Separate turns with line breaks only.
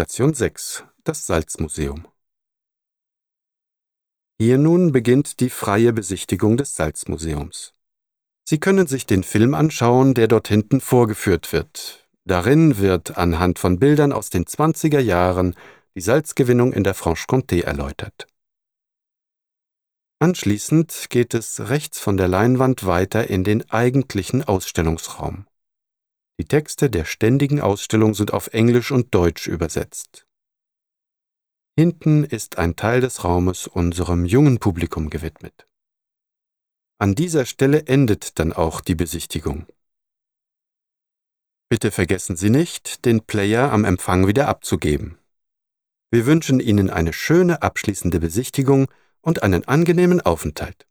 Station 6, das Salzmuseum. Hier nun beginnt die freie Besichtigung des Salzmuseums. Sie können sich den Film anschauen, der dort hinten vorgeführt wird. Darin wird anhand von Bildern aus den 20er Jahren die Salzgewinnung in der Franche-Comté erläutert. Anschließend geht es rechts von der Leinwand weiter in den eigentlichen Ausstellungsraum. Die Texte der ständigen Ausstellung sind auf Englisch und Deutsch übersetzt. Hinten ist ein Teil des Raumes unserem jungen Publikum gewidmet. An dieser Stelle endet dann auch die Besichtigung. Bitte vergessen Sie nicht, den Player am Empfang wieder abzugeben. Wir wünschen Ihnen eine schöne abschließende Besichtigung und einen angenehmen Aufenthalt.